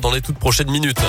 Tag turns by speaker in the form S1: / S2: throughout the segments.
S1: dans les toutes prochaines minutes.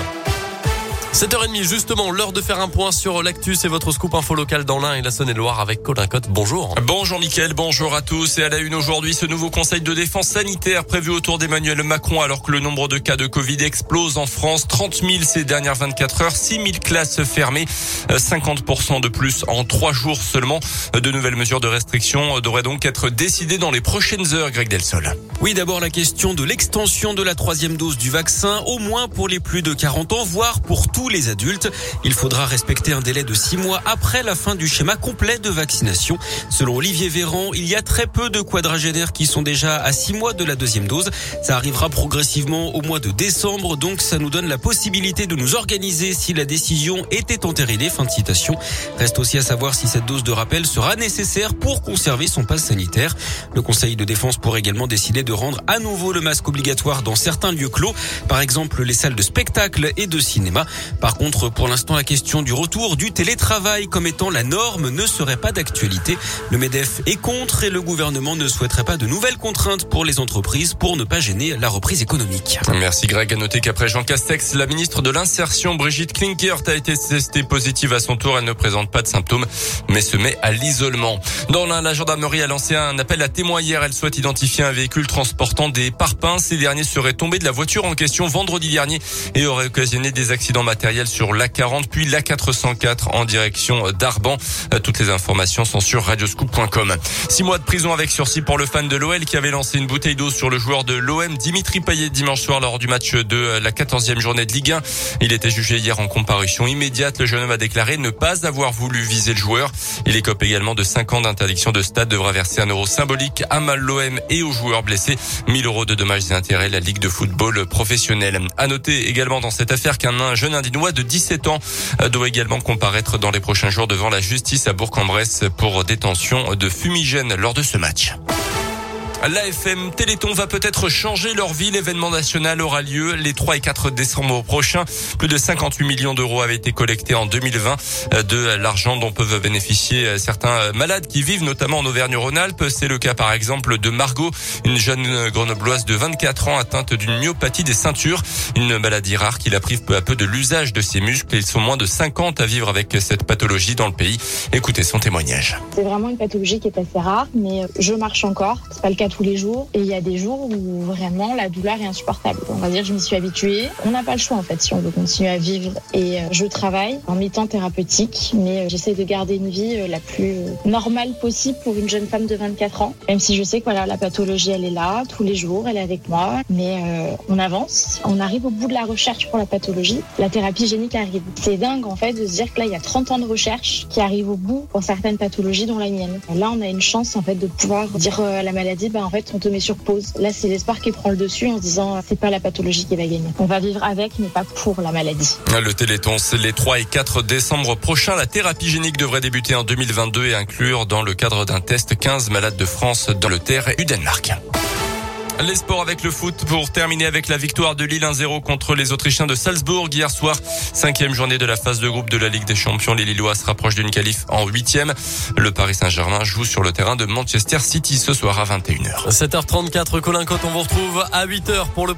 S1: 7h30 justement, l'heure de faire un point sur l'actu, c'est votre scoop info local dans l'Ain et la Saône-et-Loire avec Colin Cotte. Bonjour.
S2: Bonjour Mickaël, bonjour à tous et à la une aujourd'hui ce nouveau conseil de défense sanitaire prévu autour d'Emmanuel Macron alors que le nombre de cas de Covid explose en France. 30 000 ces dernières 24 heures, 6 000 classes fermées, 50% de plus en trois jours seulement. De nouvelles mesures de restriction devraient donc être décidées dans les prochaines heures, Greg Delsol.
S3: Oui, d'abord la question de l'extension de la troisième dose du vaccin, au moins pour les plus de 40 ans, voire pour tous les adultes. Il faudra respecter un délai de six mois après la fin du schéma complet de vaccination. Selon Olivier Véran, il y a très peu de quadragénaires qui sont déjà à six mois de la deuxième dose. Ça arrivera progressivement au mois de décembre, donc ça nous donne la possibilité de nous organiser si la décision était entérinée. Fin de citation. Reste aussi à savoir si cette dose de rappel sera nécessaire pour conserver son passe sanitaire. Le Conseil de défense pourrait également décider de rendre à nouveau le masque obligatoire dans certains lieux clos, par exemple les salles de spectacle et de cinéma. Par contre, pour l'instant, la question du retour du télétravail comme étant la norme ne serait pas d'actualité. Le MEDEF est contre et le gouvernement ne souhaiterait pas de nouvelles contraintes pour les entreprises pour ne pas gêner la reprise économique.
S2: Merci Greg. À noter qu'après Jean Castex, la ministre de l'Insertion, Brigitte Klinkert, a été testée positive à son tour. Elle ne présente pas de symptômes, mais se met à l'isolement. Dans l'un, la gendarmerie a lancé un appel à témoins hier. Elle souhaite identifier un véhicule transportant des parpaings. Ces derniers seraient tombés de la voiture en question vendredi dernier et auraient occasionné des accidents matériels sur l'A40 puis l'A404 en direction d'Arban. Toutes les informations sont sur radioscoop.com. Six mois de prison avec sursis pour le fan de l'OL qui avait lancé une bouteille d'eau sur le joueur de l'OM Dimitri Payet dimanche soir lors du match de la 14e journée de Ligue 1. Il était jugé hier en comparution immédiate. Le jeune homme a déclaré ne pas avoir voulu viser le joueur. Il écope également de 5 ans d'interdiction de stade, devra verser un euro symbolique à mal l'OM et aux joueurs blessés. 1000 euros de dommages et intérêts, la Ligue de football professionnelle. À noter également dans cette affaire qu'un jeune indinois de 17 ans doit également comparaître dans les prochains jours devant la justice à Bourg-en-Bresse pour détention de fumigène lors de ce match. L'AFM Téléthon va peut-être changer leur vie. L'événement national aura lieu les 3 et 4 décembre prochains. Plus de 58 millions d'euros avaient été collectés en 2020 de l'argent dont peuvent bénéficier certains malades qui vivent notamment en Auvergne-Rhône-Alpes. C'est le cas par exemple de Margot, une jeune grenobloise de 24 ans atteinte d'une myopathie des ceintures, une maladie rare qui la prive peu à peu de l'usage de ses muscles. Ils sont moins de 50 à vivre avec cette pathologie dans le pays. Écoutez son témoignage.
S4: C'est vraiment une pathologie qui est assez rare, mais je marche encore. C'est pas le cas tous les jours. Et il y a des jours où vraiment la douleur est insupportable. On va dire, je m'y suis habituée. On n'a pas le choix en fait si on veut continuer à vivre. Et je travaille en mi-temps thérapeutique, mais j'essaie de garder une vie la plus normale possible pour une jeune femme de 24 ans. Même si je sais que voilà, la pathologie, elle est là tous les jours, elle est avec moi. Mais euh, on avance, on arrive au bout de la recherche pour la pathologie. La thérapie génique arrive. C'est dingue en fait de se dire que là, il y a 30 ans de recherche qui arrivent au bout pour certaines pathologies dont la mienne. Là, on a une chance en fait de pouvoir dire à la maladie, ben, en fait, on te met sur pause. Là, c'est l'espoir qui prend le dessus en se disant, c'est pas la pathologie qui va gagner. On va vivre avec, mais pas pour la maladie.
S2: Le Téléthon, c'est les 3 et 4 décembre prochains. La thérapie génique devrait débuter en 2022 et inclure dans le cadre d'un test 15 malades de France dans le Terre et du Danemark. Les sports avec le foot pour terminer avec la victoire de Lille 1-0 contre les Autrichiens de Salzbourg hier soir. Cinquième journée de la phase de groupe de la Ligue des Champions. Les Lillois se rapprochent d'une qualif en huitième. Le Paris Saint-Germain joue sur le terrain de Manchester City ce soir à 21h.
S1: 7h34, Colin Cote, on vous retrouve à 8h pour le